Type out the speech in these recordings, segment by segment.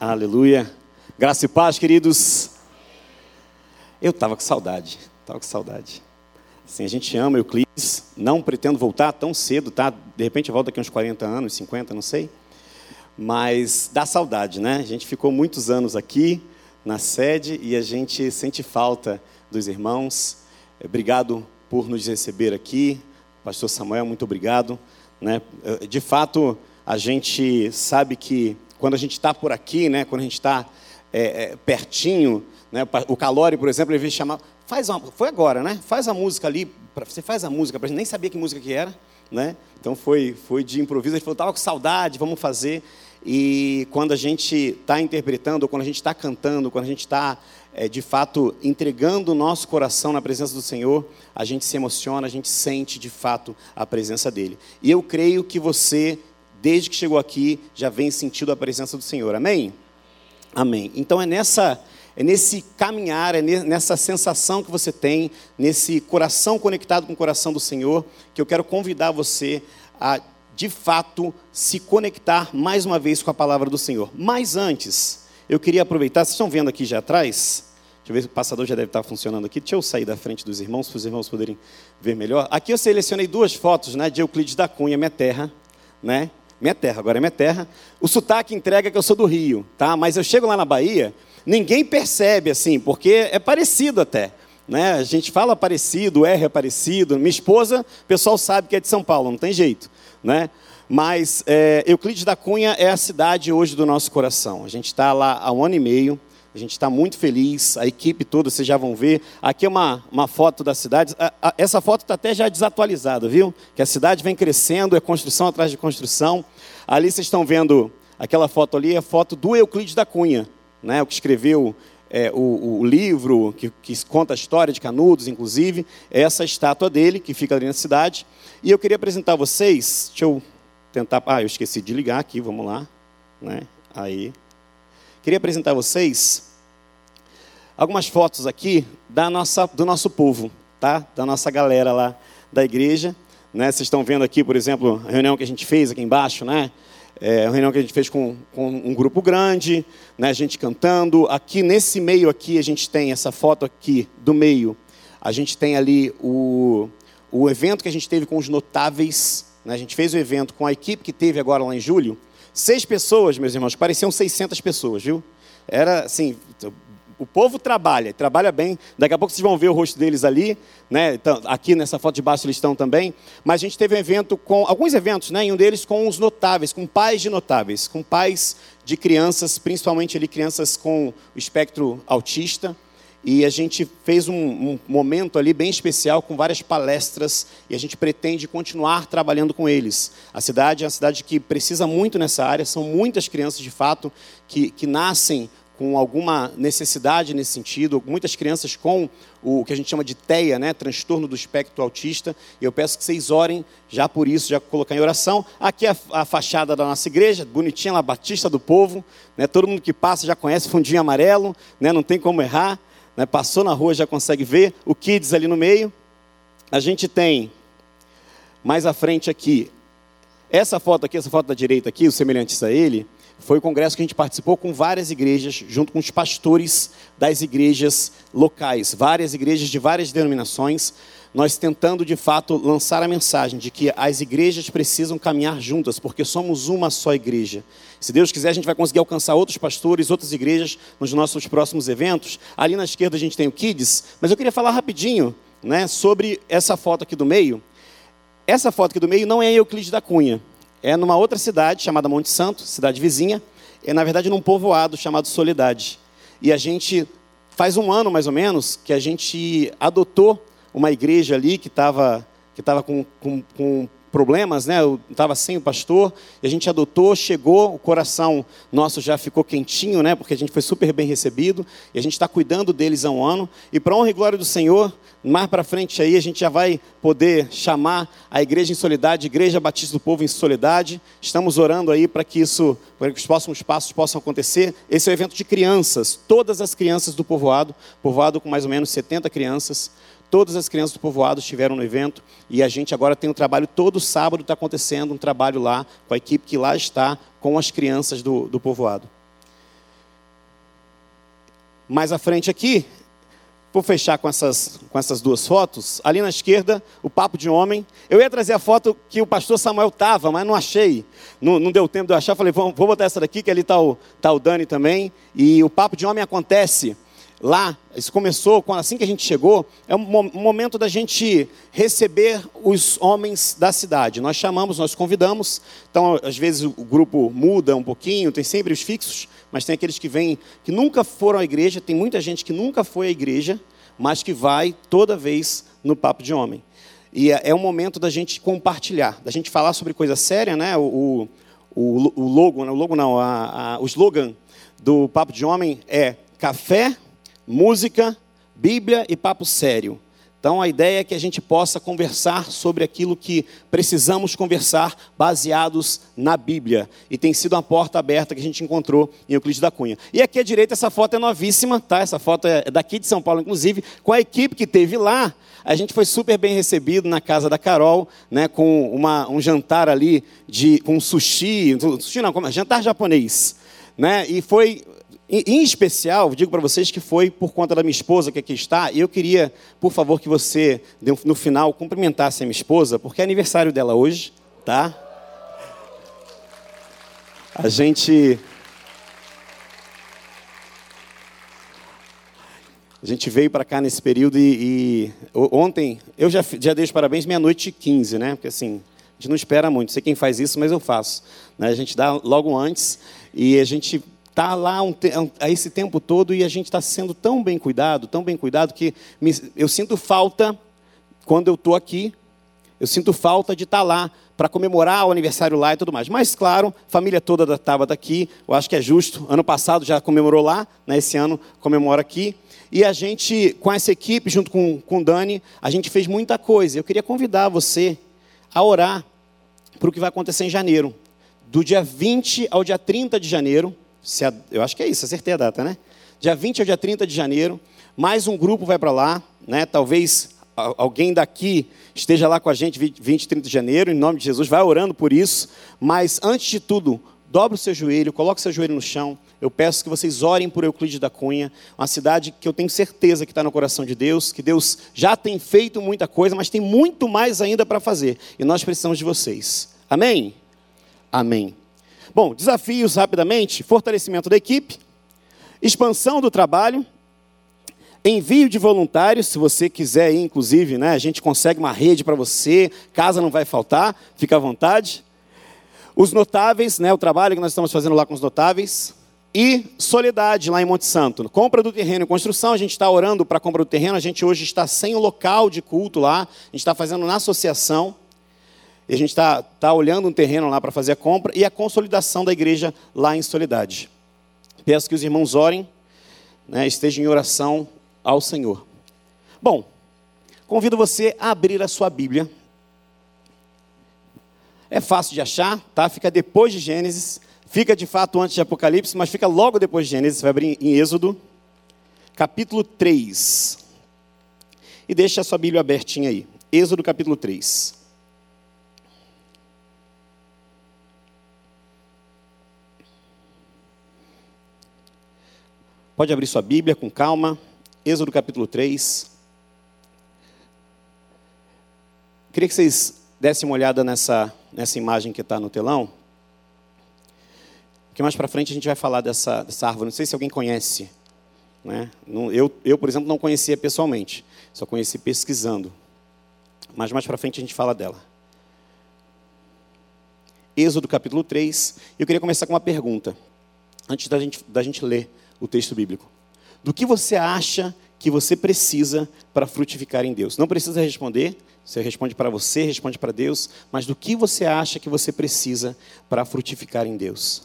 Aleluia. Graça e paz, queridos. Eu estava com saudade, estava com saudade. Assim, a gente ama Euclides, não pretendo voltar tão cedo, tá? De repente volta daqui uns 40 anos, 50, não sei. Mas dá saudade, né? A gente ficou muitos anos aqui na sede e a gente sente falta dos irmãos. Obrigado por nos receber aqui. Pastor Samuel, muito obrigado. Né? De fato, a gente sabe que quando a gente está por aqui, né, quando a gente está é, é, pertinho, né, o Calori, por exemplo, ele veio chamar, faz uma, foi agora, né? Faz a música ali, você faz a música, gente nem sabia que música que era, né? Então foi, foi de improviso, ele falou, estava com saudade, vamos fazer. E quando a gente está interpretando, quando a gente está cantando, quando a gente está é, de fato entregando o nosso coração na presença do Senhor, a gente se emociona, a gente sente de fato a presença dele. E eu creio que você desde que chegou aqui, já vem sentindo a presença do Senhor. Amém? Amém. Então é nessa é nesse caminhar, é nessa sensação que você tem, nesse coração conectado com o coração do Senhor, que eu quero convidar você a, de fato, se conectar mais uma vez com a palavra do Senhor. Mas antes, eu queria aproveitar, vocês estão vendo aqui já atrás? Deixa eu ver se o passador já deve estar funcionando aqui. Deixa eu sair da frente dos irmãos, para os irmãos poderem ver melhor. Aqui eu selecionei duas fotos né, de Euclides da Cunha, minha terra, né? Minha terra, agora é minha terra. O sotaque entrega que eu sou do Rio, tá? Mas eu chego lá na Bahia, ninguém percebe assim, porque é parecido até. Né? A gente fala parecido, o R é parecido. Minha esposa, o pessoal sabe que é de São Paulo, não tem jeito. Né? Mas é, Euclides da Cunha é a cidade hoje do nosso coração. A gente está lá há um ano e meio. A gente está muito feliz, a equipe toda, vocês já vão ver. Aqui é uma, uma foto da cidade. A, a, essa foto está até já desatualizada, viu? Que a cidade vem crescendo, é construção atrás de construção. Ali vocês estão vendo aquela foto ali, é a foto do Euclides da Cunha, né? o que escreveu é, o, o, livro que, que, conta a história de Canudos, inclusive. É essa estátua dele, que fica ali na cidade. E eu queria apresentar a vocês. Deixa eu tentar. Ah, eu esqueci de ligar aqui, vamos lá. Né? Aí. Queria apresentar a vocês algumas fotos aqui da nossa, do nosso povo, tá? Da nossa galera lá da igreja. Né? Vocês estão vendo aqui, por exemplo, a reunião que a gente fez aqui embaixo, né? É uma reunião que a gente fez com, com um grupo grande, né? a gente cantando. Aqui nesse meio aqui, a gente tem essa foto aqui do meio. A gente tem ali o, o evento que a gente teve com os notáveis. Né? A gente fez o evento com a equipe que teve agora lá em julho. Seis pessoas, meus irmãos, pareciam 600 pessoas, viu? Era assim, o povo trabalha, trabalha bem. Daqui a pouco vocês vão ver o rosto deles ali, né? Então, aqui nessa foto de baixo eles estão também. Mas a gente teve um evento com alguns eventos, né? E um deles com os notáveis, com pais de notáveis, com pais de crianças, principalmente ali crianças com espectro autista. E a gente fez um, um, momento ali bem especial com várias palestras e a gente pretende continuar trabalhando com eles. A cidade é uma cidade que precisa muito nessa área, são muitas crianças de fato que, que nascem com alguma necessidade nesse sentido, muitas crianças com o que a gente chama de TEA, né, transtorno do espectro autista. E eu peço que vocês orem já por isso, já colocar em oração. Aqui é a, fachada da nossa igreja, bonitinha lá, Batista do Povo. Né, todo mundo que passa já conhece fundinho amarelo, né, não tem como errar. Né, passou na rua já consegue ver. O Kids ali no meio. A gente tem mais à frente aqui, essa foto aqui, essa foto da direita aqui, os semelhantes a ele, foi o congresso que a gente participou com várias igrejas, junto com os pastores das igrejas locais, várias igrejas de várias denominações, nós tentando de fato lançar a mensagem de que as igrejas precisam caminhar juntas, porque somos uma só igreja. Se Deus quiser, a gente vai conseguir alcançar outros pastores, outras igrejas nos nossos próximos eventos. Ali na esquerda a gente tem o Kids, mas eu queria falar rapidinho né, sobre essa foto aqui do meio. Essa foto aqui do meio não é Euclides da Cunha, é numa outra cidade chamada Monte Santo, cidade vizinha, é na verdade num povoado chamado Soledade. E a gente faz um ano mais ou menos que a gente adotou uma igreja ali que estava que tava com, com, com problemas, né? Eu estava sem o pastor, e a gente adotou, chegou, o coração nosso já ficou quentinho, né? Porque a gente foi super bem recebido, e a gente está cuidando deles há um ano. E para honra e glória do Senhor, mais para frente aí a gente já vai poder chamar a Igreja em Solidade, Igreja Batista do Povo em Solidade. Estamos orando aí para que isso, para que os próximos passos possam acontecer. Esse é o evento de crianças, todas as crianças do povoado, povoado com mais ou menos 70 crianças. Todas as crianças do povoado estiveram no evento e a gente agora tem um trabalho, todo sábado está acontecendo um trabalho lá com a equipe que lá está com as crianças do, do povoado. mais à frente aqui, Vou fechar com essas, com essas duas fotos. Ali na esquerda, o Papo de Homem. Eu ia trazer a foto que o pastor Samuel estava, mas não achei. Não, não, deu tempo de eu achar. Falei, vou, vou botar essa daqui, que ali está o, tá o Dani também. E o Papo de Homem acontece lá. Isso começou assim que a gente chegou. É um, momento da gente receber os homens da cidade. Nós chamamos, nós convidamos. Então, às vezes o grupo muda um pouquinho, tem sempre os fixos mas tem aqueles que vêm, que nunca foram à igreja, tem muita gente que nunca foi à igreja, mas que vai toda vez no papo de homem. E é, é um momento da gente compartilhar, da gente falar sobre coisa séria, né? O, o, o logo, o logo não, a, a, o slogan do papo de homem é café, música, Bíblia e papo sério. Então a ideia é que a gente possa conversar sobre aquilo que precisamos conversar, baseados na Bíblia. E tem sido uma porta aberta que a gente encontrou em Euclides da Cunha. E aqui à direita, essa foto é novíssima, tá? Essa foto é daqui de São Paulo, inclusive, com a equipe que teve lá. A gente foi super bem recebido na casa da Carol, né, com uma, um jantar ali de, com sushi, sushi não, como, jantar japonês. Né? E foi em especial, digo para vocês que foi por conta da minha esposa que aqui está, e eu queria, por favor, que você, no final, cumprimentasse a minha esposa, porque é aniversário dela hoje, tá? A gente. A gente veio para cá nesse período e, e, ontem, eu já, já dei os parabéns meia-noite e 15, né? Porque assim, a gente não espera muito, sei quem faz isso, mas eu faço. Né? A gente dá logo antes e a gente está lá um, a esse tempo todo e a gente está sendo tão bem cuidado, tão bem cuidado, que me, eu sinto falta, quando eu estou aqui, eu sinto falta de estar tá lá para comemorar o aniversário lá e tudo mais. Mas, claro, família toda estava daqui, eu acho que é justo. Ano passado já comemorou lá, né, esse ano comemora aqui. E a gente, com essa equipe, junto com, com o Dani, a gente fez muita coisa. Eu queria convidar você a orar para o que vai acontecer em janeiro. Do dia 20 ao dia 30 de janeiro, a, eu acho que é isso, acertei a data, né? Dia 20 ao dia 30 de janeiro, mais um grupo vai para lá, né? Talvez alguém daqui esteja lá com a gente 20 e 30 de janeiro, em nome de Jesus, vai orando por isso. Mas antes de tudo, dobre o seu joelho, coloque o seu joelho no chão. Eu peço que vocês orem por Euclides da Cunha, uma cidade que eu tenho certeza que está no coração de Deus, que Deus já tem feito muita coisa, mas tem muito mais ainda para fazer. E nós precisamos de vocês. Amém? Amém. Bom, desafios rapidamente: fortalecimento da equipe, expansão do trabalho, envio de voluntários, se você quiser inclusive, né, a gente consegue uma rede para você, casa não vai faltar, fica à vontade. Os notáveis, né, o trabalho que nós estamos fazendo lá com os notáveis. E Soledade, lá em Monte Santo. Compra do terreno e construção, a gente está orando para compra do terreno, a gente hoje está sem o local de culto lá, a gente está fazendo na associação. E a gente está tá olhando um terreno lá para fazer a compra e a consolidação da igreja lá em Soledade. Peço que os irmãos orem, né, estejam em oração ao Senhor. Bom, convido você a abrir a sua Bíblia. É fácil de achar, tá? Fica depois de Gênesis, fica de fato antes de Apocalipse, mas fica logo depois de Gênesis, vai abrir em Êxodo, capítulo 3. E deixa a sua Bíblia abertinha aí. Êxodo capítulo 3. Pode abrir sua Bíblia com calma. Êxodo capítulo 3. Queria que vocês dessem uma olhada nessa, nessa imagem que está no telão. Porque mais para frente a gente vai falar dessa, dessa árvore. Não sei se alguém conhece. Né? Eu, eu, por exemplo, não conhecia pessoalmente. Só conheci pesquisando. Mas mais para frente a gente fala dela. Êxodo capítulo 3. Eu queria começar com uma pergunta. Antes da gente, da gente ler o texto bíblico. Do que você acha que você precisa para frutificar em Deus? Não precisa responder, você responde para você, responde para Deus, mas do que você acha que você precisa para frutificar em Deus?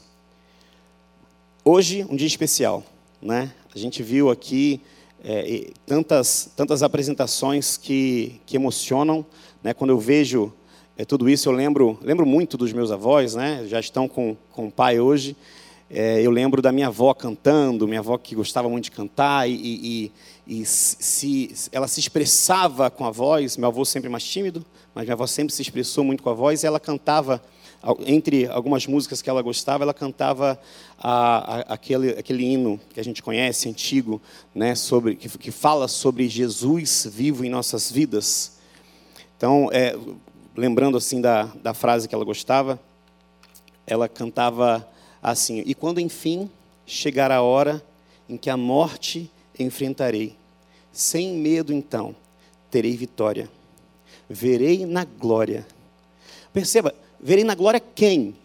Hoje, um dia especial, né? A gente viu aqui é, tantas, tantas apresentações que, que emocionam, né? Quando eu vejo é, tudo isso, eu lembro, lembro muito dos meus avós, né? Já estão com, com o pai hoje. É, eu lembro da minha avó cantando, minha avó que gostava muito de cantar, e, e, e se, ela se expressava com a voz. Meu avô sempre mais tímido, mas minha avó sempre se expressou muito com a voz, e ela cantava entre algumas músicas que ela gostava, ela cantava a, a, aquele, aquele hino que a gente conhece, antigo, né, sobre, que, que fala sobre Jesus vivo em nossas vidas. Então, é, lembrando assim da, da frase que ela gostava, ela cantava assim: E quando enfim chegar a hora em que a morte enfrentarei, sem medo então terei vitória, verei na glória. Perceba, verei na glória quem?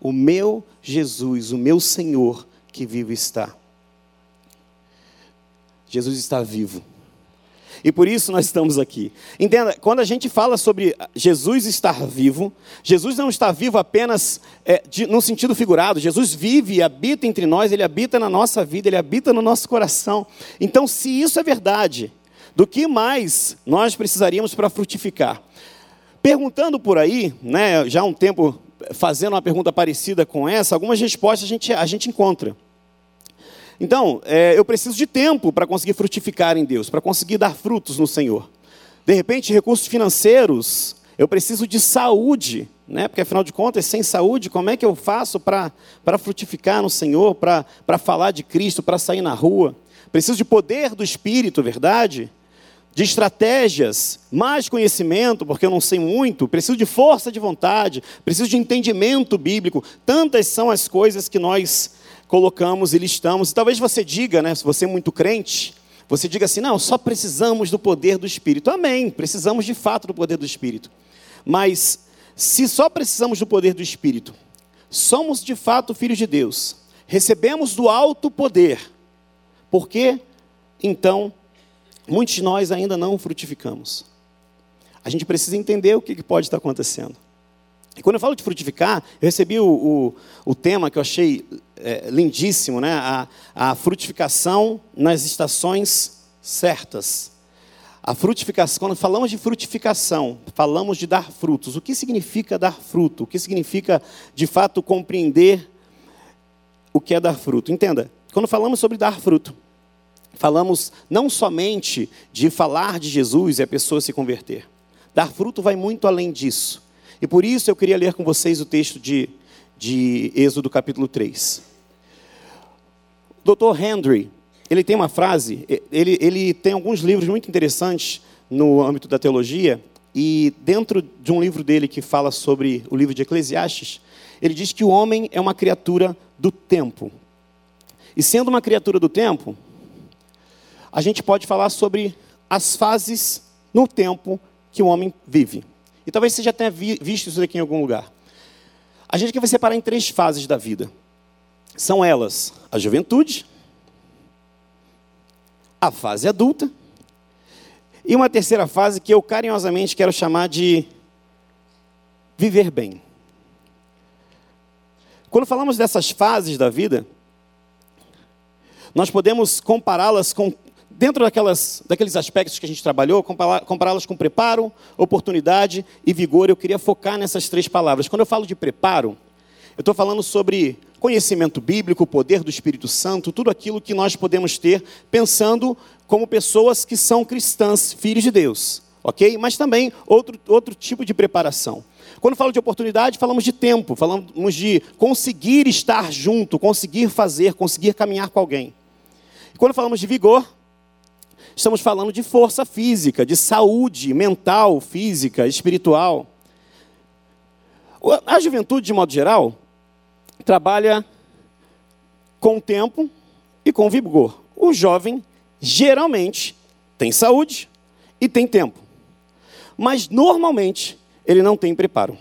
O meu Jesus, o meu Senhor que vivo está. Jesus está vivo. E por isso nós estamos aqui. Entenda, quando a gente fala sobre Jesus estar vivo, Jesus não está vivo apenas é, de, no sentido figurado. Jesus vive e habita entre nós, ele habita na nossa vida, ele habita no nosso coração. Então, se isso é verdade, do que mais nós precisaríamos para frutificar? Perguntando por aí, né, já há um tempo fazendo uma pergunta parecida com essa, algumas respostas a gente, a gente encontra. Então, é, eu preciso de tempo para conseguir frutificar em Deus, para conseguir dar frutos no Senhor. De repente, recursos financeiros, eu preciso de saúde, né? porque afinal de contas, sem saúde, como é que eu faço para frutificar no Senhor, para falar de Cristo, para sair na rua? Preciso de poder do Espírito, verdade? De estratégias, mais conhecimento, porque eu não sei muito, preciso de força de vontade, preciso de entendimento bíblico. Tantas são as coisas que nós colocamos e listamos. E talvez você diga, né, se você é muito crente, você diga assim: não, só precisamos do poder do Espírito. Amém, precisamos de fato do poder do Espírito. Mas se só precisamos do poder do Espírito, somos de fato filhos de Deus, recebemos do alto poder, por que então muitos de nós ainda não frutificamos? A gente precisa entender o que pode estar acontecendo. E quando eu falo de frutificar, eu recebi o, o, o tema que eu achei é, lindíssimo, né? A, a frutificação nas estações certas. A frutificação, quando falamos de frutificação, falamos de dar frutos. O que significa dar fruto? O que significa, de fato, compreender o que é dar fruto? Entenda, quando falamos sobre dar fruto, falamos não somente de falar de Jesus e a pessoa se converter. Dar fruto vai muito além disso. E por isso eu queria ler com vocês o texto de, de Êxodo capítulo 3. O Dr. Henry, ele tem uma frase, ele, ele tem alguns livros muito interessantes no âmbito da teologia, e dentro de um livro dele que fala sobre o livro de Eclesiastes, ele diz que o homem é uma criatura do tempo. E sendo uma criatura do tempo, a gente pode falar sobre as fases no tempo que o homem vive. E talvez você já tenha visto isso aqui em algum lugar. A gente vai separar em três fases da vida. São elas a juventude, a fase adulta e uma terceira fase que eu carinhosamente quero chamar de viver bem. Quando falamos dessas fases da vida, nós podemos compará-las com dentro daquelas, daqueles aspectos que a gente trabalhou, compará-las com preparo, oportunidade e vigor, eu queria focar nessas três palavras. Quando eu falo de preparo, eu estou falando sobre conhecimento bíblico, poder do Espírito Santo, tudo aquilo que nós podemos ter pensando como pessoas que são cristãs, filhos de Deus, ok? Mas também outro, outro tipo de preparação. Quando falo de oportunidade, falamos de tempo, falamos de conseguir estar junto, conseguir fazer, conseguir caminhar com alguém. Quando falamos de vigor, Estamos falando de força física, de saúde mental, física, espiritual. A juventude, de modo geral, trabalha com tempo e com vigor. O jovem, geralmente, tem saúde e tem tempo. Mas, normalmente, ele não tem preparo.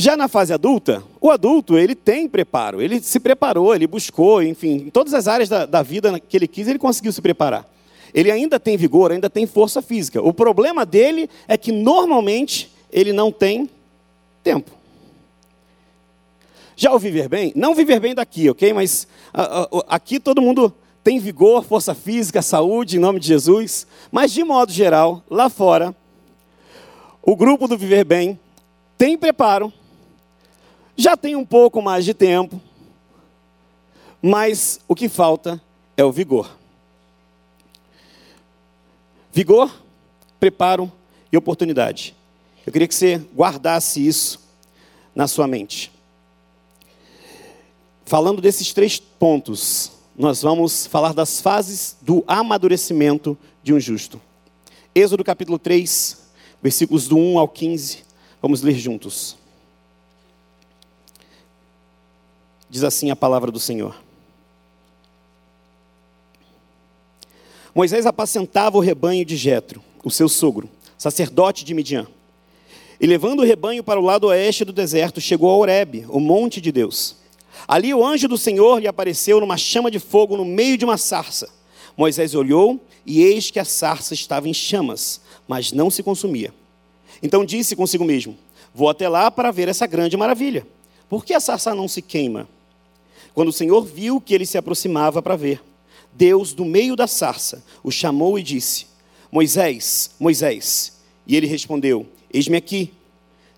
Já na fase adulta, o adulto ele tem preparo, ele se preparou, ele buscou, enfim, em todas as áreas da, da vida que ele quis, ele conseguiu se preparar. Ele ainda tem vigor, ainda tem força física. O problema dele é que normalmente ele não tem tempo. Já o viver bem, não viver bem daqui, ok? Mas aqui todo mundo tem vigor, força física, saúde, em nome de Jesus. Mas de modo geral, lá fora, o grupo do viver bem tem preparo, já tem um pouco mais de tempo, mas o que falta é o vigor. Vigor, preparo e oportunidade. Eu queria que você guardasse isso na sua mente. Falando desses três pontos, nós vamos falar das fases do amadurecimento de um justo. Êxodo capítulo 3, versículos do 1 ao 15. Vamos ler juntos. Diz assim a palavra do Senhor. Moisés apacentava o rebanho de Jetro, o seu sogro, sacerdote de Midian. E levando o rebanho para o lado oeste do deserto, chegou a Horebe, o monte de Deus. Ali o anjo do Senhor lhe apareceu numa chama de fogo no meio de uma sarça. Moisés olhou e eis que a sarça estava em chamas, mas não se consumia. Então disse consigo mesmo: Vou até lá para ver essa grande maravilha. Por que a sarça não se queima? Quando o Senhor viu que ele se aproximava para ver, Deus, do meio da sarça, o chamou e disse: Moisés, Moisés. E ele respondeu: Eis-me aqui.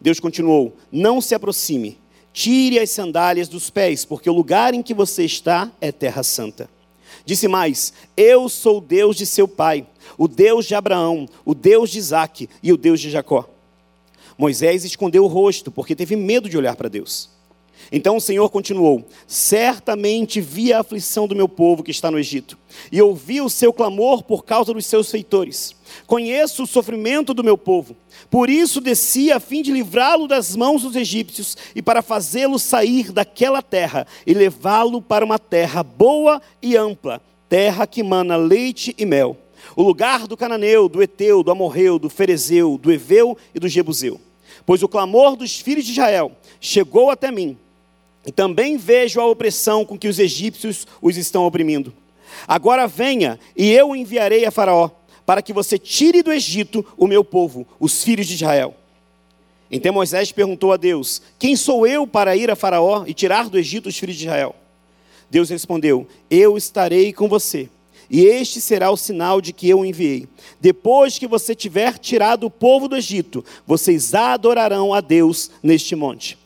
Deus continuou: Não se aproxime, tire as sandálias dos pés, porque o lugar em que você está é terra santa. Disse mais: Eu sou o Deus de seu pai, o Deus de Abraão, o Deus de Isaque e o Deus de Jacó. Moisés escondeu o rosto, porque teve medo de olhar para Deus. Então o Senhor continuou: Certamente vi a aflição do meu povo que está no Egito, e ouvi o seu clamor por causa dos seus feitores. Conheço o sofrimento do meu povo, por isso desci a fim de livrá-lo das mãos dos egípcios e para fazê-lo sair daquela terra e levá-lo para uma terra boa e ampla, terra que mana leite e mel. O lugar do cananeu, do eteu, do amorreu, do ferezeu, do eveu e do jebuseu. Pois o clamor dos filhos de Israel chegou até mim e também vejo a opressão com que os egípcios os estão oprimindo. Agora venha, e eu o enviarei a Faraó, para que você tire do Egito o meu povo, os filhos de Israel. Então Moisés perguntou a Deus: Quem sou eu para ir a Faraó e tirar do Egito os filhos de Israel? Deus respondeu: Eu estarei com você, e este será o sinal de que eu o enviei. Depois que você tiver tirado o povo do Egito, vocês adorarão a Deus neste monte.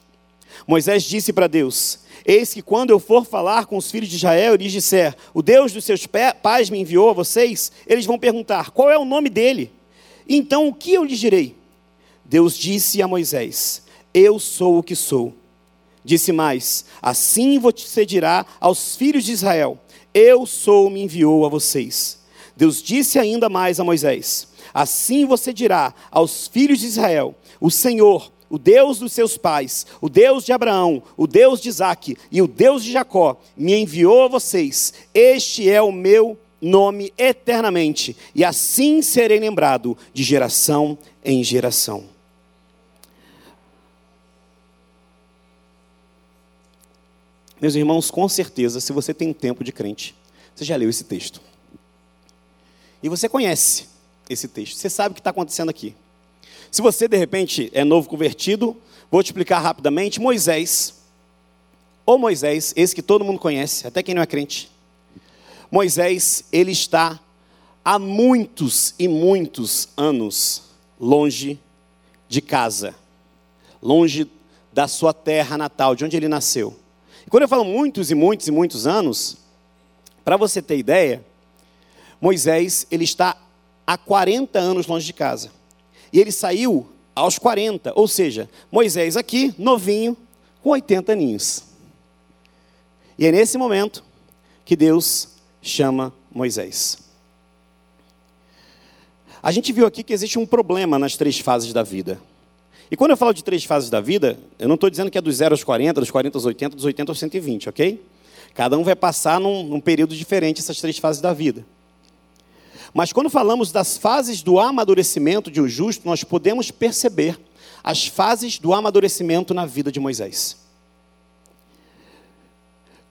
Moisés disse para Deus: Eis que quando eu for falar com os filhos de Israel e lhes disser, o Deus dos seus pais me enviou a vocês, eles vão perguntar, qual é o nome dele? Então o que eu lhes direi? Deus disse a Moisés: Eu sou o que sou. Disse mais: Assim você dirá aos filhos de Israel: Eu sou, me enviou a vocês. Deus disse ainda mais a Moisés: Assim você dirá aos filhos de Israel: O Senhor, o Deus dos seus pais, o Deus de Abraão, o Deus de Isaac e o Deus de Jacó, me enviou a vocês. Este é o meu nome eternamente, e assim serei lembrado de geração em geração. Meus irmãos, com certeza, se você tem tempo de crente, você já leu esse texto. E você conhece esse texto, você sabe o que está acontecendo aqui. Se você, de repente, é novo convertido, vou te explicar rapidamente. Moisés, ou Moisés, esse que todo mundo conhece, até quem não é crente. Moisés, ele está há muitos e muitos anos longe de casa, longe da sua terra natal, de onde ele nasceu. E quando eu falo muitos e muitos e muitos anos, para você ter ideia, Moisés, ele está há 40 anos longe de casa. E ele saiu aos 40, ou seja, Moisés aqui, novinho, com 80 aninhos. E é nesse momento que Deus chama Moisés. A gente viu aqui que existe um problema nas três fases da vida. E quando eu falo de três fases da vida, eu não estou dizendo que é dos 0 aos 40, dos 40 aos 80, dos 80 aos 120, ok? Cada um vai passar num, num período diferente essas três fases da vida. Mas quando falamos das fases do amadurecimento de um justo, nós podemos perceber as fases do amadurecimento na vida de Moisés.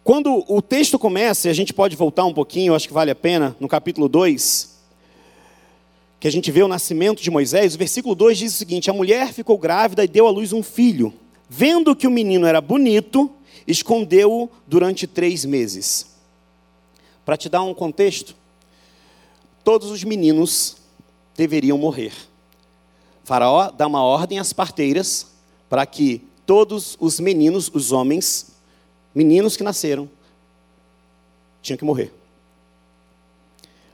Quando o texto começa, e a gente pode voltar um pouquinho, acho que vale a pena, no capítulo 2, que a gente vê o nascimento de Moisés, o versículo 2 diz o seguinte: A mulher ficou grávida e deu à luz um filho. Vendo que o menino era bonito, escondeu-o durante três meses. Para te dar um contexto, todos os meninos deveriam morrer. faraó dá uma ordem às parteiras para que todos os meninos, os homens, meninos que nasceram, tinham que morrer.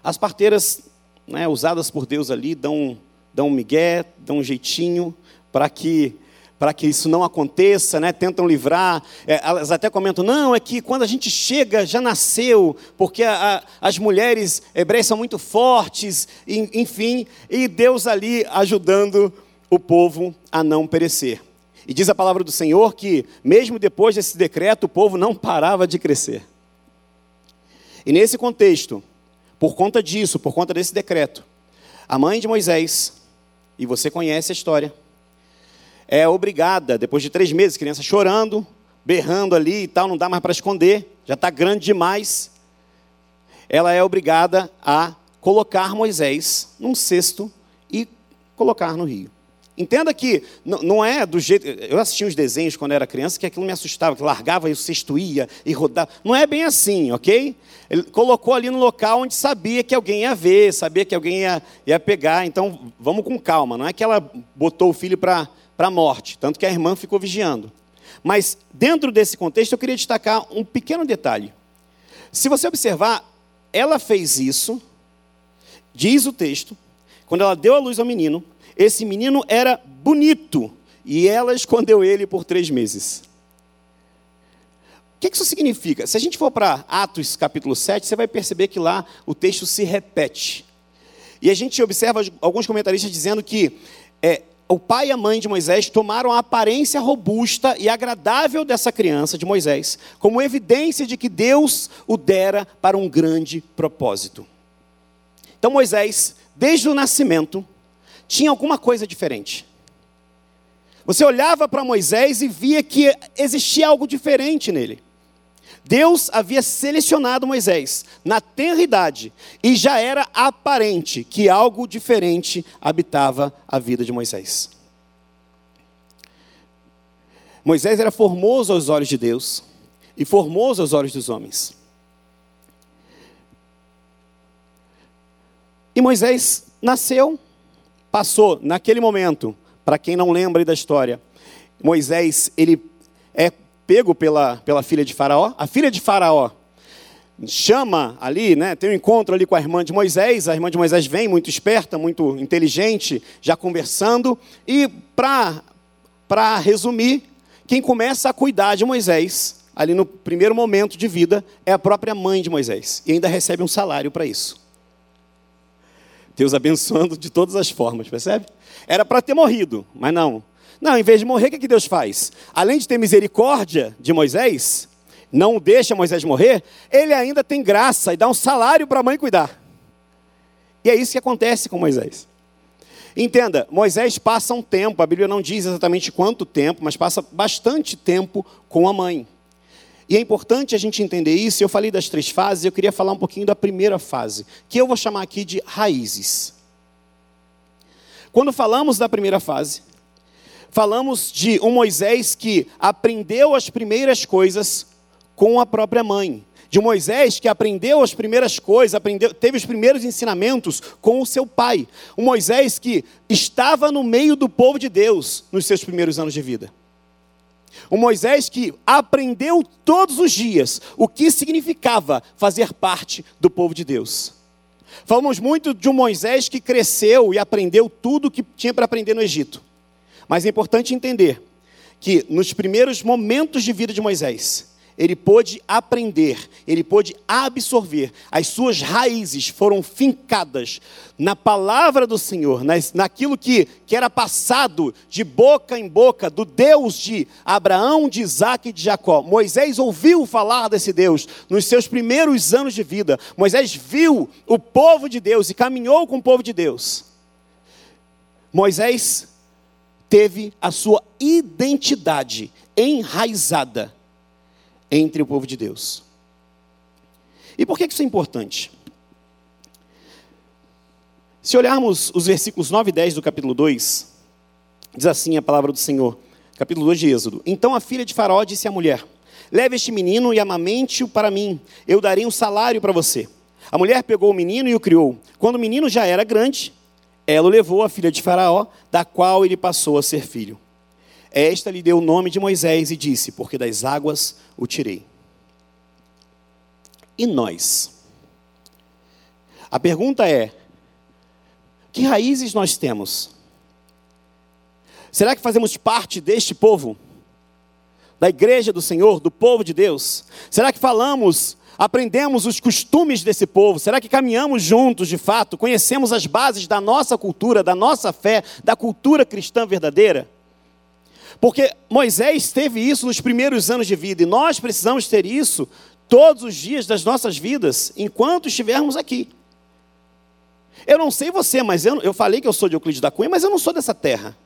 As parteiras, né, usadas por Deus ali, dão, dão um migué, dão um jeitinho para que para que isso não aconteça, né? tentam livrar. É, elas até comentam: não, é que quando a gente chega já nasceu, porque a, a, as mulheres hebreias são muito fortes, e, enfim, e Deus ali ajudando o povo a não perecer. E diz a palavra do Senhor que, mesmo depois desse decreto, o povo não parava de crescer. E nesse contexto, por conta disso, por conta desse decreto, a mãe de Moisés, e você conhece a história, é obrigada, depois de três meses, criança chorando, berrando ali e tal, não dá mais para esconder, já está grande demais. Ela é obrigada a colocar Moisés num cesto e colocar no rio. Entenda que não é do jeito. Eu assisti uns desenhos quando era criança que aquilo me assustava, que largava e o cesto ia e rodava. Não é bem assim, ok? Ele colocou ali no local onde sabia que alguém ia ver, sabia que alguém ia, ia pegar. Então vamos com calma. Não é que ela botou o filho para a morte, tanto que a irmã ficou vigiando. Mas dentro desse contexto eu queria destacar um pequeno detalhe. Se você observar, ela fez isso, diz o texto, quando ela deu a luz ao menino, esse menino era bonito e ela escondeu ele por três meses. O que isso significa? Se a gente for para Atos capítulo 7, você vai perceber que lá o texto se repete. E a gente observa alguns comentaristas dizendo que é, o pai e a mãe de Moisés tomaram a aparência robusta e agradável dessa criança, de Moisés, como evidência de que Deus o dera para um grande propósito. Então Moisés, desde o nascimento, tinha alguma coisa diferente. Você olhava para Moisés e via que existia algo diferente nele. Deus havia selecionado Moisés na tenra idade e já era aparente que algo diferente habitava a vida de Moisés. Moisés era formoso aos olhos de Deus e formoso aos olhos dos homens. E Moisés nasceu, passou naquele momento, para quem não lembra da história, Moisés, ele é pego pela, pela filha de Faraó. A filha de Faraó chama ali, né, tem um encontro ali com a irmã de Moisés. A irmã de Moisés vem, muito esperta, muito inteligente, já conversando. E para resumir, quem começa a cuidar de Moisés, ali no primeiro momento de vida, é a própria mãe de Moisés. E ainda recebe um salário para isso. Deus abençoando de todas as formas, percebe? Era para ter morrido, mas não. Não, em vez de morrer, o que Deus faz? Além de ter misericórdia de Moisés, não deixa Moisés morrer, ele ainda tem graça e dá um salário para a mãe cuidar. E é isso que acontece com Moisés. Entenda, Moisés passa um tempo, a Bíblia não diz exatamente quanto tempo, mas passa bastante tempo com a mãe. E é importante a gente entender isso. Eu falei das três fases, eu queria falar um pouquinho da primeira fase, que eu vou chamar aqui de raízes. Quando falamos da primeira fase, falamos de um Moisés que aprendeu as primeiras coisas com a própria mãe. De Moisés que aprendeu as primeiras coisas, aprendeu, teve os primeiros ensinamentos com o seu pai. Um Moisés que estava no meio do povo de Deus nos seus primeiros anos de vida. Um Moisés que aprendeu todos os dias o que significava fazer parte do povo de Deus. Falamos muito de um Moisés que cresceu e aprendeu tudo o que tinha para aprender no Egito. Mas é importante entender que nos primeiros momentos de vida de Moisés, ele pôde aprender, ele pôde absorver, as suas raízes foram fincadas na palavra do Senhor, naquilo que, que era passado de boca em boca do Deus de Abraão, de Isaac e de Jacó. Moisés ouviu falar desse Deus nos seus primeiros anos de vida. Moisés viu o povo de Deus e caminhou com o povo de Deus. Moisés teve a sua identidade enraizada entre o povo de Deus. E por que isso é importante? Se olharmos os versículos 9 e 10 do capítulo 2, diz assim a palavra do Senhor, capítulo 2 de Êxodo: Então a filha de Faraó disse à mulher: Leve este menino e amamente-o para mim, eu darei um salário para você. A mulher pegou o menino e o criou. Quando o menino já era grande, ela o levou à filha de Faraó, da qual ele passou a ser filho. Esta lhe deu o nome de Moisés e disse: Porque das águas o tirei. E nós? A pergunta é: que raízes nós temos? Será que fazemos parte deste povo? Da igreja do Senhor, do povo de Deus? Será que falamos, aprendemos os costumes desse povo? Será que caminhamos juntos de fato? Conhecemos as bases da nossa cultura, da nossa fé, da cultura cristã verdadeira? Porque Moisés teve isso nos primeiros anos de vida e nós precisamos ter isso todos os dias das nossas vidas, enquanto estivermos aqui. Eu não sei você, mas eu, eu falei que eu sou de Euclides da Cunha, mas eu não sou dessa terra.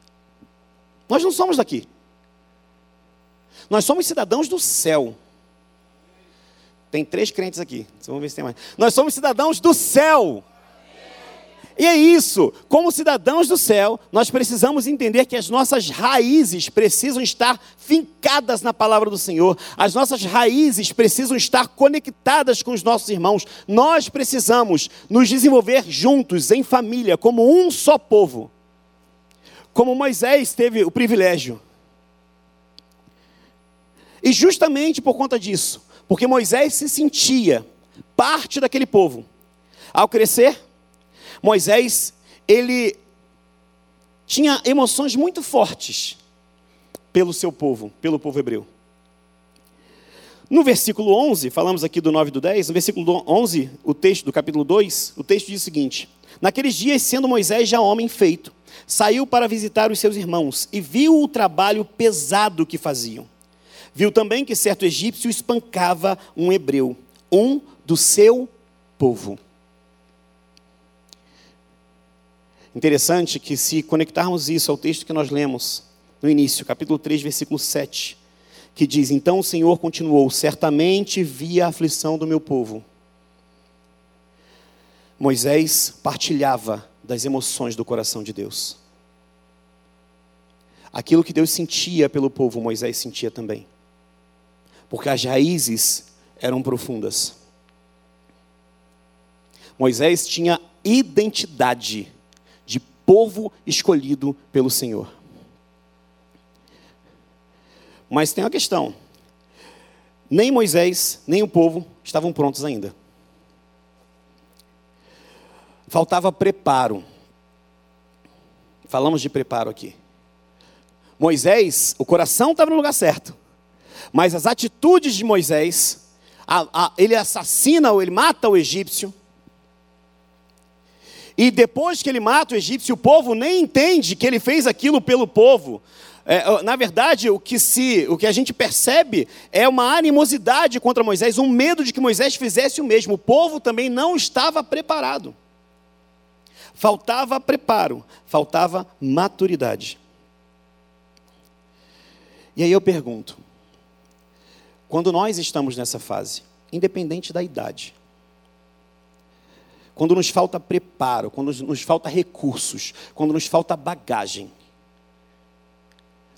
Nós não somos daqui. Nós somos cidadãos do céu. Tem três crentes aqui. Vamos ver se tem mais. Nós somos cidadãos do céu. E é isso, como cidadãos do céu, nós precisamos entender que as nossas raízes precisam estar fincadas na palavra do Senhor, as nossas raízes precisam estar conectadas com os nossos irmãos. Nós precisamos nos desenvolver juntos, em família, como um só povo. Como Moisés teve o privilégio. E justamente por conta disso, porque Moisés se sentia parte daquele povo, ao crescer, Moisés, ele tinha emoções muito fortes pelo seu povo, pelo povo hebreu. No versículo 11, falamos aqui do 9 e do 10, no versículo 11, o texto do capítulo 2, o texto diz o seguinte: Naqueles dias, sendo Moisés já homem feito, saiu para visitar os seus irmãos e viu o trabalho pesado que faziam. Viu também que certo egípcio espancava um hebreu, um do seu povo. Interessante que, se conectarmos isso ao texto que nós lemos no início, capítulo 3, versículo 7, que diz: Então o Senhor continuou: Certamente vi a aflição do meu povo. Moisés partilhava das emoções do coração de Deus. Aquilo que Deus sentia pelo povo, Moisés sentia também. Porque as raízes eram profundas. Moisés tinha identidade povo escolhido pelo Senhor. Mas tem uma questão: nem Moisés, nem o povo estavam prontos ainda. Faltava preparo. Falamos de preparo aqui. Moisés, o coração estava no lugar certo, mas as atitudes de Moisés, a, a, ele assassina ou ele mata o egípcio, e depois que ele mata o egípcio, o povo nem entende que ele fez aquilo pelo povo. É, na verdade, o que, se, o que a gente percebe é uma animosidade contra Moisés, um medo de que Moisés fizesse o mesmo. O povo também não estava preparado. Faltava preparo, faltava maturidade. E aí eu pergunto: quando nós estamos nessa fase, independente da idade, quando nos falta preparo, quando nos falta recursos, quando nos falta bagagem,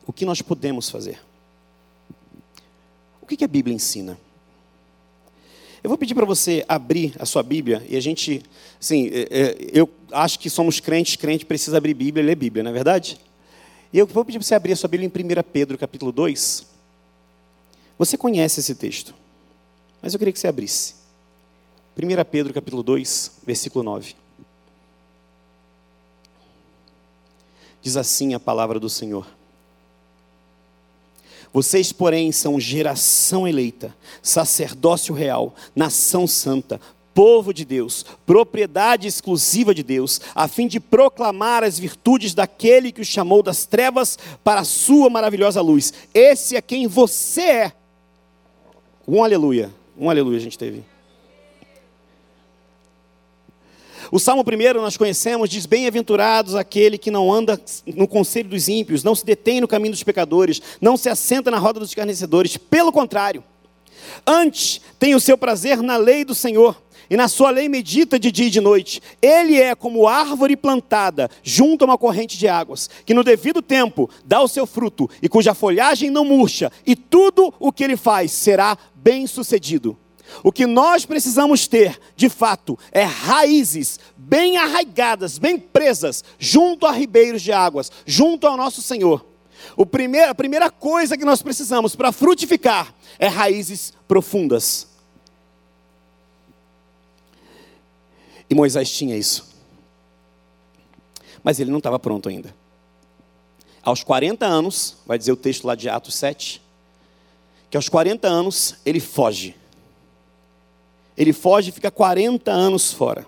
o que nós podemos fazer? O que a Bíblia ensina? Eu vou pedir para você abrir a sua Bíblia e a gente, assim, é, é, eu acho que somos crentes, crente precisa abrir Bíblia e ler Bíblia, não é verdade? E eu vou pedir para você abrir a sua Bíblia em 1 Pedro, capítulo 2. Você conhece esse texto, mas eu queria que você abrisse. 1 Pedro capítulo 2, versículo 9. Diz assim a palavra do Senhor. Vocês, porém, são geração eleita, sacerdócio real, nação santa, povo de Deus, propriedade exclusiva de Deus, a fim de proclamar as virtudes daquele que os chamou das trevas para a sua maravilhosa luz. Esse é quem você é. Um aleluia. Um aleluia a gente teve. O Salmo 1 nós conhecemos, diz: Bem-aventurados aquele que não anda no conselho dos ímpios, não se detém no caminho dos pecadores, não se assenta na roda dos escarnecedores. Pelo contrário, antes tem o seu prazer na lei do Senhor, e na sua lei medita de dia e de noite. Ele é como árvore plantada junto a uma corrente de águas, que no devido tempo dá o seu fruto, e cuja folhagem não murcha, e tudo o que ele faz será bem sucedido. O que nós precisamos ter, de fato, é raízes bem arraigadas, bem presas, junto a ribeiros de águas, junto ao nosso Senhor. Primeiro, a primeira coisa que nós precisamos para frutificar é raízes profundas. E Moisés tinha isso. Mas ele não estava pronto ainda. aos 40 anos, vai dizer o texto lá de Atos 7, que aos 40 anos ele foge. Ele foge e fica 40 anos fora.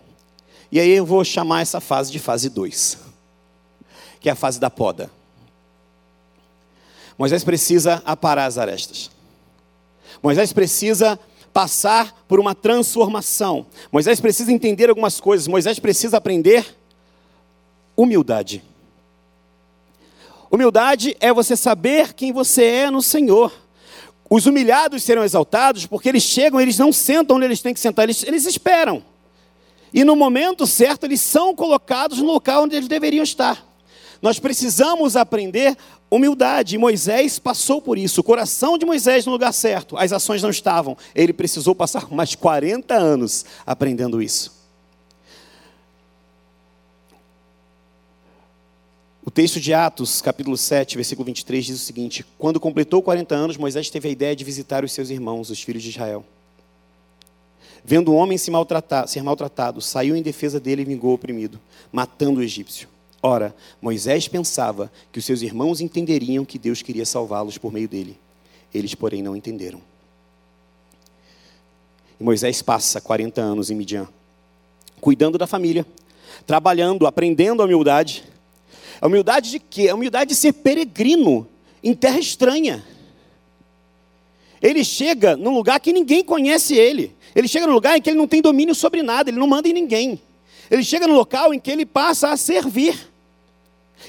E aí eu vou chamar essa fase de fase 2, que é a fase da poda. Moisés precisa aparar as arestas. Moisés precisa passar por uma transformação. Moisés precisa entender algumas coisas. Moisés precisa aprender humildade. Humildade é você saber quem você é no Senhor. Os humilhados serão exaltados porque eles chegam, eles não sentam onde eles têm que sentar, eles, eles esperam. E no momento certo, eles são colocados no local onde eles deveriam estar. Nós precisamos aprender humildade. Moisés passou por isso. O coração de Moisés no lugar certo. As ações não estavam. Ele precisou passar mais 40 anos aprendendo isso. O texto de Atos, capítulo 7, versículo 23, diz o seguinte: Quando completou 40 anos, Moisés teve a ideia de visitar os seus irmãos, os filhos de Israel. Vendo o homem se maltratar, ser maltratado, saiu em defesa dele e vingou o oprimido, matando o egípcio. Ora, Moisés pensava que os seus irmãos entenderiam que Deus queria salvá-los por meio dele. Eles, porém, não entenderam. E Moisés passa 40 anos em Midian, cuidando da família, trabalhando, aprendendo a humildade. A humildade de quê? A humildade de ser peregrino em terra estranha. Ele chega num lugar que ninguém conhece ele. Ele chega num lugar em que ele não tem domínio sobre nada, ele não manda em ninguém. Ele chega no local em que ele passa a servir.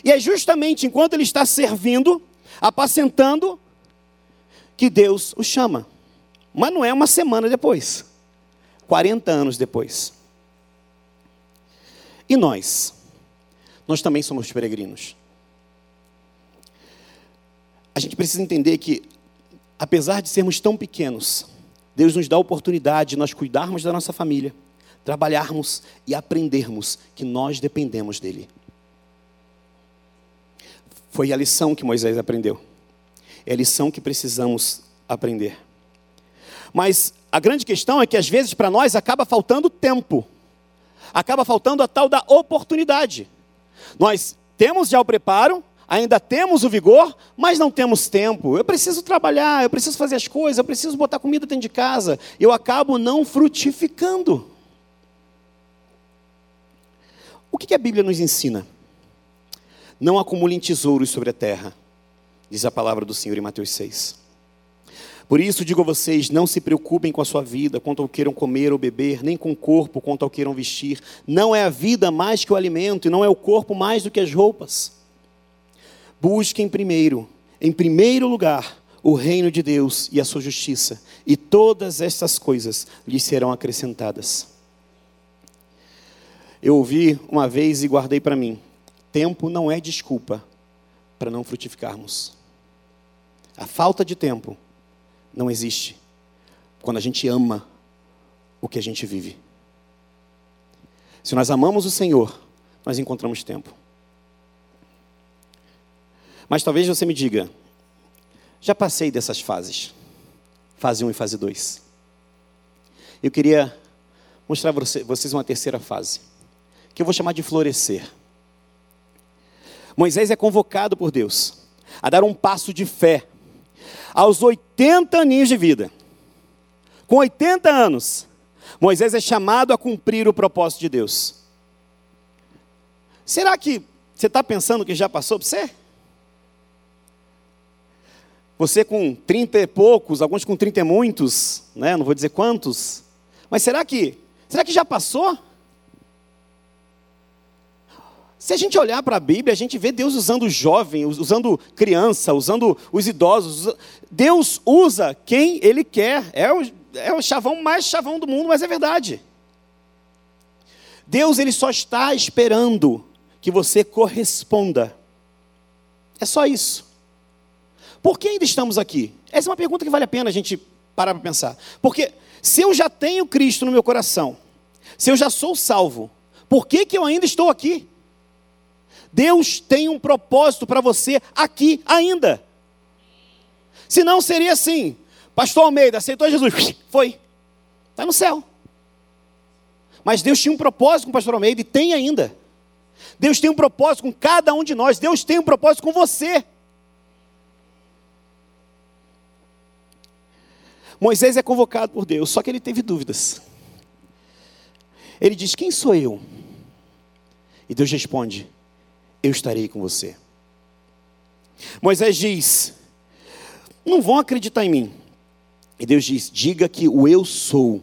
E é justamente enquanto ele está servindo, apacentando, que Deus o chama. Mas não é uma semana depois, 40 anos depois. E nós? Nós também somos peregrinos. A gente precisa entender que, apesar de sermos tão pequenos, Deus nos dá a oportunidade de nós cuidarmos da nossa família, trabalharmos e aprendermos que nós dependemos dEle. Foi a lição que Moisés aprendeu. É a lição que precisamos aprender. Mas a grande questão é que às vezes para nós acaba faltando tempo. Acaba faltando a tal da oportunidade. Nós temos já o preparo, ainda temos o vigor, mas não temos tempo. Eu preciso trabalhar, eu preciso fazer as coisas, eu preciso botar comida dentro de casa. Eu acabo não frutificando. O que a Bíblia nos ensina? Não acumulem tesouros sobre a terra, diz a palavra do Senhor em Mateus 6. Por isso digo a vocês: não se preocupem com a sua vida, quanto ao queiram comer ou beber, nem com o corpo, quanto ao queiram vestir. Não é a vida mais que o alimento, e não é o corpo mais do que as roupas. Busquem primeiro, em primeiro lugar, o reino de Deus e a sua justiça, e todas estas coisas lhes serão acrescentadas. Eu ouvi uma vez e guardei para mim. Tempo não é desculpa para não frutificarmos. A falta de tempo não existe quando a gente ama o que a gente vive. Se nós amamos o Senhor, nós encontramos tempo. Mas talvez você me diga, já passei dessas fases, fase 1 e fase 2. Eu queria mostrar para vocês uma terceira fase, que eu vou chamar de florescer. Moisés é convocado por Deus a dar um passo de fé aos 80 aninhos de vida. Com 80 anos, Moisés é chamado a cumprir o propósito de Deus. Será que você está pensando que já passou para você? Você com 30 e poucos, alguns com 30 e muitos, né? não vou dizer quantos, mas será que, será que já passou? Se a gente olhar para a Bíblia, a gente vê Deus usando jovem, usando criança, usando os idosos. Deus usa quem Ele quer. É o, é o chavão mais chavão do mundo, mas é verdade. Deus ele só está esperando que você corresponda. É só isso. Por que ainda estamos aqui? Essa é uma pergunta que vale a pena a gente parar para pensar. Porque se eu já tenho Cristo no meu coração, se eu já sou salvo, por que, que eu ainda estou aqui? Deus tem um propósito para você aqui ainda. Se não seria assim, Pastor Almeida aceitou Jesus, foi, está no céu. Mas Deus tinha um propósito com o Pastor Almeida e tem ainda. Deus tem um propósito com cada um de nós. Deus tem um propósito com você. Moisés é convocado por Deus, só que ele teve dúvidas. Ele diz: Quem sou eu? E Deus responde: eu estarei com você. Moisés diz: Não vão acreditar em mim. E Deus diz: Diga que o eu sou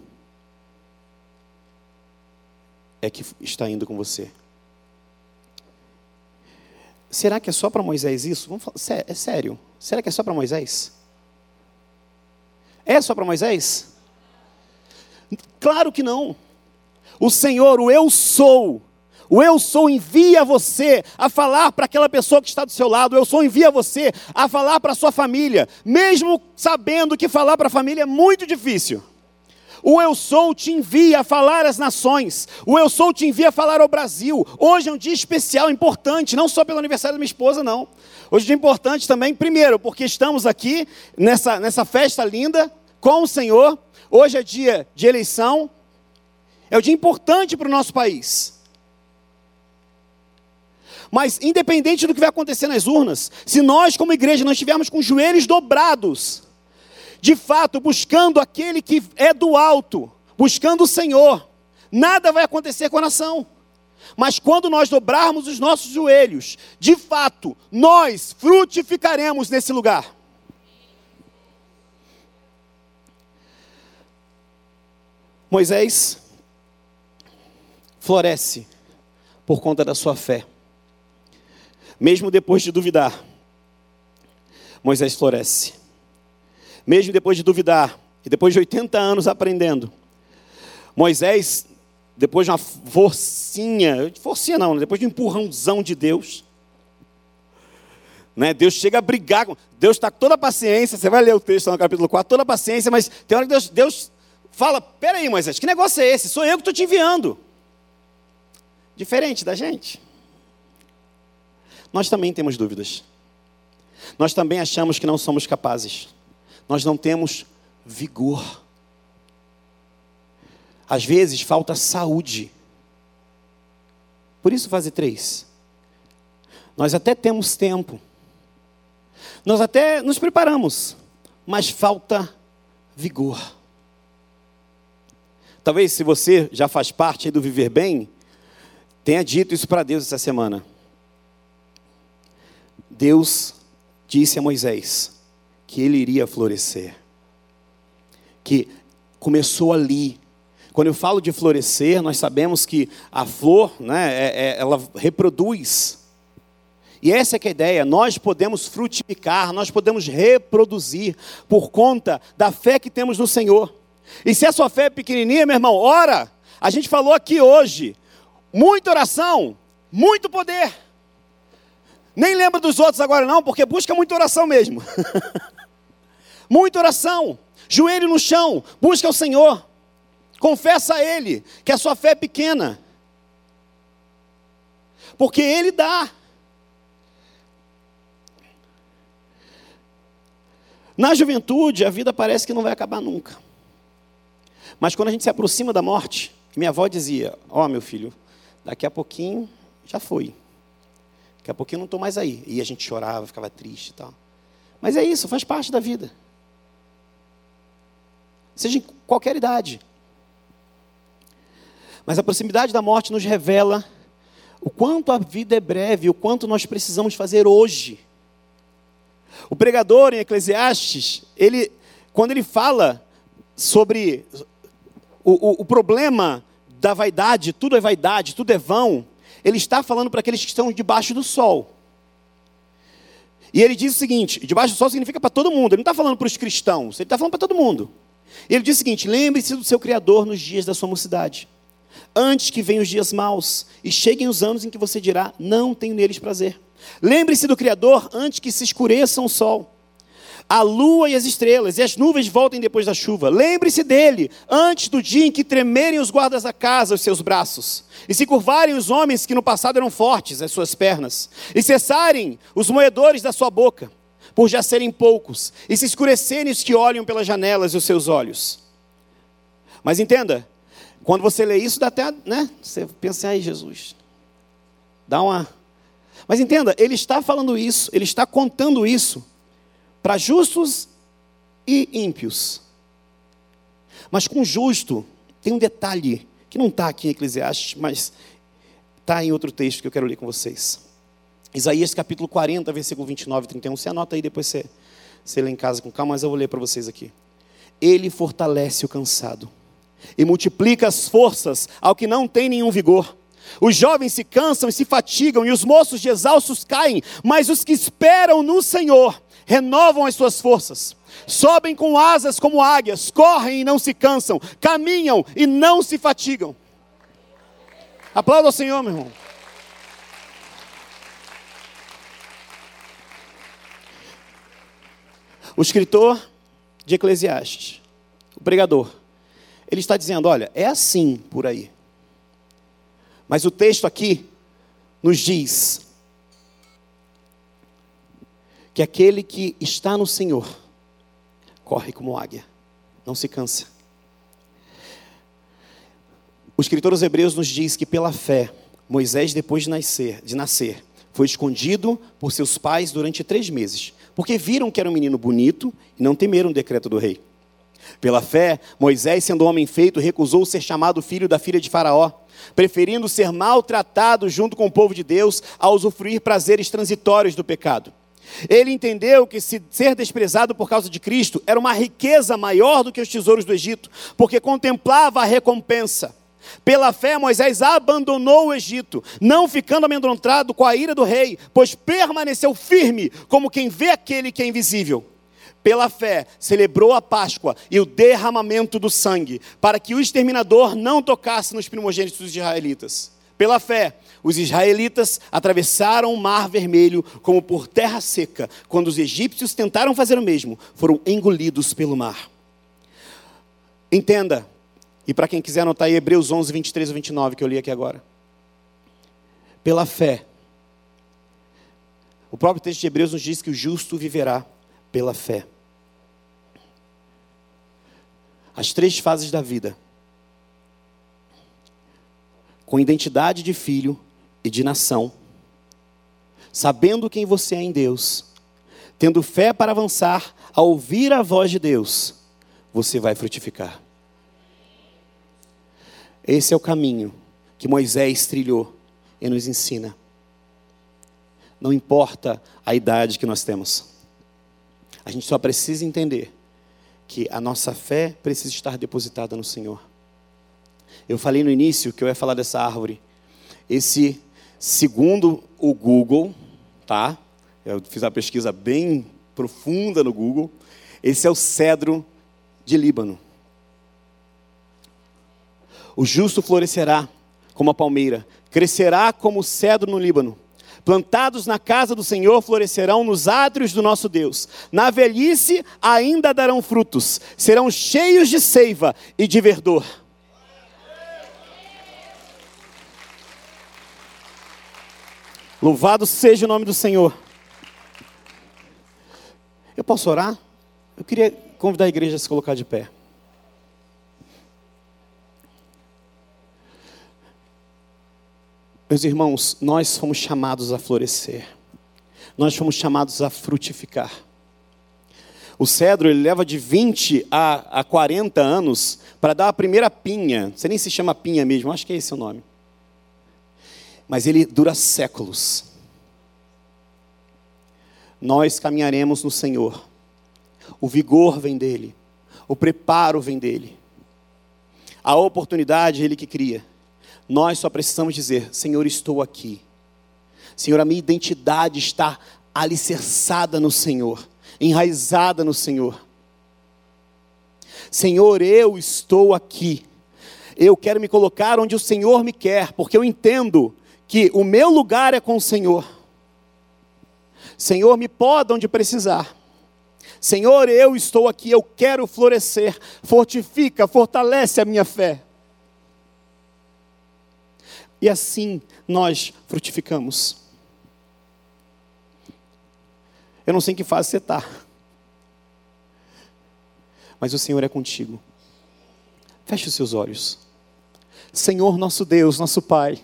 é que está indo com você. Será que é só para Moisés isso? Vamos falar, é sério? Será que é só para Moisés? É só para Moisés? Claro que não. O Senhor, o eu sou, o eu sou envia você a falar para aquela pessoa que está do seu lado. O eu sou envia você a falar para a sua família, mesmo sabendo que falar para a família é muito difícil. O eu sou te envia a falar às nações. O eu sou te envia a falar ao Brasil. Hoje é um dia especial, importante, não só pelo aniversário da minha esposa, não. Hoje é um dia importante também, primeiro, porque estamos aqui nessa, nessa festa linda com o Senhor. Hoje é dia de eleição. É um dia importante para o nosso país. Mas, independente do que vai acontecer nas urnas, se nós, como igreja, não estivermos com os joelhos dobrados, de fato, buscando aquele que é do alto, buscando o Senhor, nada vai acontecer com a nação. Mas quando nós dobrarmos os nossos joelhos, de fato, nós frutificaremos nesse lugar. Moisés floresce por conta da sua fé. Mesmo depois de duvidar, Moisés floresce. Mesmo depois de duvidar, e depois de 80 anos aprendendo, Moisés, depois de uma forcinha, forcinha não, depois de um empurrãozão de Deus, né, Deus chega a brigar. Deus está com toda a paciência, você vai ler o texto no capítulo 4, toda a paciência, mas tem hora que Deus, Deus fala: peraí, Moisés, que negócio é esse? Sou eu que estou te enviando. Diferente da gente. Nós também temos dúvidas. Nós também achamos que não somos capazes nós não temos vigor. Às vezes falta saúde. Por isso, fase 3. Nós até temos tempo. Nós até nos preparamos, mas falta vigor. Talvez se você já faz parte do viver bem, tenha dito isso para Deus essa semana. Deus disse a Moisés: que ele iria florescer. Que começou ali. Quando eu falo de florescer, nós sabemos que a flor, né, é, é, ela reproduz. E essa é, é a ideia, nós podemos frutificar, nós podemos reproduzir por conta da fé que temos no Senhor. E se a sua fé é pequenininha, meu irmão, ora. A gente falou aqui hoje, muita oração, muito poder. Nem lembra dos outros agora não, porque busca muita oração mesmo. muita oração. Joelho no chão, busca o Senhor. Confessa a Ele que a sua fé é pequena. Porque Ele dá. Na juventude, a vida parece que não vai acabar nunca. Mas quando a gente se aproxima da morte, minha avó dizia: Ó, oh, meu filho, daqui a pouquinho já foi. Daqui a pouquinho eu não estou mais aí. E a gente chorava, ficava triste e tal. Mas é isso, faz parte da vida. Seja em qualquer idade. Mas a proximidade da morte nos revela o quanto a vida é breve, o quanto nós precisamos fazer hoje. O pregador em Eclesiastes, ele, quando ele fala sobre o, o, o problema da vaidade, tudo é vaidade, tudo é vão, ele está falando para aqueles que estão debaixo do sol. E ele diz o seguinte: debaixo do sol significa para todo mundo, ele não está falando para os cristãos, ele está falando para todo mundo. Ele diz o seguinte: lembre-se do seu Criador nos dias da sua mocidade, antes que venham os dias maus e cheguem os anos em que você dirá: não tenho neles prazer. Lembre-se do Criador antes que se escureça o sol a lua e as estrelas, e as nuvens voltem depois da chuva. Lembre-se dele, antes do dia em que tremerem os guardas da casa os seus braços, e se curvarem os homens que no passado eram fortes as suas pernas, e cessarem os moedores da sua boca, por já serem poucos, e se escurecerem os que olham pelas janelas os seus olhos. Mas entenda, quando você lê isso, dá até, né? Você pensa, aí, Jesus, dá uma. Mas entenda, ele está falando isso, ele está contando isso para justos e ímpios. Mas com justo, tem um detalhe que não está aqui em Eclesiastes, mas está em outro texto que eu quero ler com vocês. Isaías capítulo 40, versículo 29 e 31. Você anota aí, depois você, você lê em casa com calma, mas eu vou ler para vocês aqui. Ele fortalece o cansado e multiplica as forças ao que não tem nenhum vigor. Os jovens se cansam e se fatigam, e os moços de exaustos caem, mas os que esperam no Senhor renovam as suas forças. Sobem com asas como águias, correm e não se cansam, caminham e não se fatigam. Aplauda ao Senhor, meu irmão. O escritor de Eclesiastes, o pregador, ele está dizendo: olha, é assim por aí. Mas o texto aqui nos diz que aquele que está no Senhor corre como águia, não se cansa. O escritor aos Hebreus nos diz que pela fé, Moisés, depois de nascer, de nascer, foi escondido por seus pais durante três meses, porque viram que era um menino bonito e não temeram o decreto do rei. Pela fé, Moisés, sendo homem feito, recusou ser chamado filho da filha de Faraó, preferindo ser maltratado junto com o povo de Deus a usufruir prazeres transitórios do pecado. Ele entendeu que se ser desprezado por causa de Cristo era uma riqueza maior do que os tesouros do Egito, porque contemplava a recompensa. Pela fé, Moisés abandonou o Egito, não ficando amedrontado com a ira do rei, pois permaneceu firme, como quem vê aquele que é invisível pela fé, celebrou a Páscoa e o derramamento do sangue, para que o exterminador não tocasse nos primogênitos israelitas. Pela fé, os israelitas atravessaram o mar vermelho como por terra seca. Quando os egípcios tentaram fazer o mesmo, foram engolidos pelo mar. Entenda, e para quem quiser anotar aí, Hebreus 11, 23 e 29, que eu li aqui agora. Pela fé, o próprio texto de Hebreus nos diz que o justo viverá pela fé. as três fases da vida. Com identidade de filho e de nação, sabendo quem você é em Deus, tendo fé para avançar, a ouvir a voz de Deus, você vai frutificar. Esse é o caminho que Moisés trilhou e nos ensina. Não importa a idade que nós temos, a gente só precisa entender que a nossa fé precisa estar depositada no Senhor. Eu falei no início que eu ia falar dessa árvore. Esse, segundo o Google, tá? Eu fiz uma pesquisa bem profunda no Google. Esse é o cedro de Líbano. O justo florescerá como a palmeira, crescerá como o cedro no Líbano plantados na casa do Senhor florescerão nos átrios do nosso Deus. Na velhice ainda darão frutos, serão cheios de seiva e de verdor. Louvado seja o nome do Senhor. Eu posso orar? Eu queria convidar a igreja a se colocar de pé. Meus irmãos, nós fomos chamados a florescer. Nós fomos chamados a frutificar. O cedro ele leva de 20 a, a 40 anos para dar a primeira pinha. Você nem se chama pinha mesmo, acho que é esse o nome. Mas ele dura séculos. Nós caminharemos no Senhor. O vigor vem dele. O preparo vem dele. A oportunidade ele que cria. Nós só precisamos dizer: Senhor, estou aqui. Senhor, a minha identidade está alicerçada no Senhor, enraizada no Senhor. Senhor, eu estou aqui. Eu quero me colocar onde o Senhor me quer, porque eu entendo que o meu lugar é com o Senhor. Senhor, me poda onde precisar. Senhor, eu estou aqui, eu quero florescer. Fortifica, fortalece a minha fé. E assim nós frutificamos. Eu não sei em que fase você está, mas o Senhor é contigo. Feche os seus olhos. Senhor, nosso Deus, nosso Pai,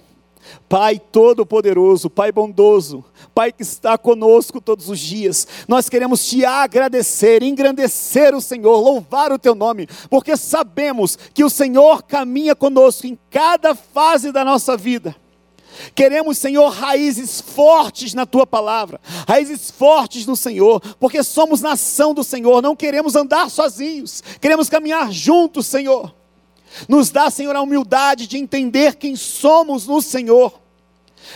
Pai Todo-Poderoso, Pai bondoso, Pai que está conosco todos os dias, nós queremos te agradecer, engrandecer o Senhor, louvar o teu nome, porque sabemos que o Senhor caminha conosco em cada fase da nossa vida. Queremos, Senhor, raízes fortes na tua palavra, raízes fortes no Senhor, porque somos nação do Senhor, não queremos andar sozinhos, queremos caminhar juntos, Senhor. Nos dá, Senhor, a humildade de entender quem somos no Senhor.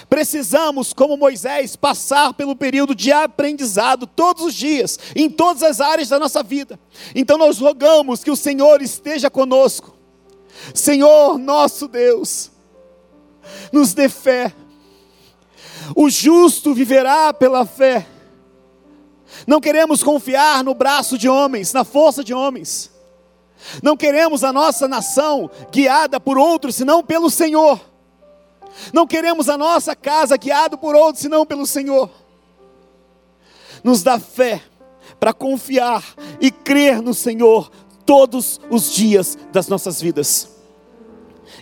Precisamos, como Moisés, passar pelo período de aprendizado todos os dias, em todas as áreas da nossa vida. Então nós rogamos que o Senhor esteja conosco. Senhor nosso Deus, nos dê fé. O justo viverá pela fé. Não queremos confiar no braço de homens, na força de homens. Não queremos a nossa nação guiada por outros, senão pelo Senhor. Não queremos a nossa casa guiada por outros, senão pelo Senhor. Nos dá fé para confiar e crer no Senhor todos os dias das nossas vidas.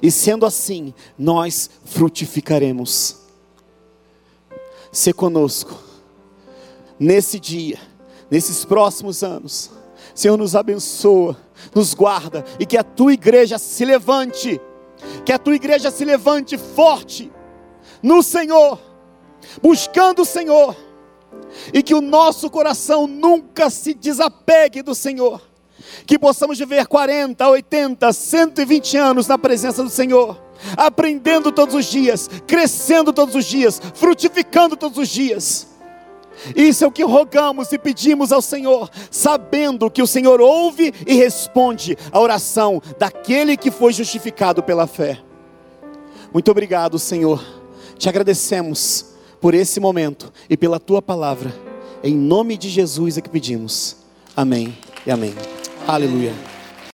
E sendo assim, nós frutificaremos. Se conosco, nesse dia, nesses próximos anos. Senhor, nos abençoa, nos guarda e que a tua igreja se levante. Que a tua igreja se levante forte no Senhor, buscando o Senhor, e que o nosso coração nunca se desapegue do Senhor, que possamos viver 40, 80, 120 anos na presença do Senhor, aprendendo todos os dias, crescendo todos os dias, frutificando todos os dias isso é o que rogamos e pedimos ao Senhor, sabendo que o Senhor ouve e responde a oração daquele que foi justificado pela fé. Muito obrigado, Senhor. Te agradecemos por esse momento e pela tua palavra. Em nome de Jesus é que pedimos. Amém e amém. Aleluia.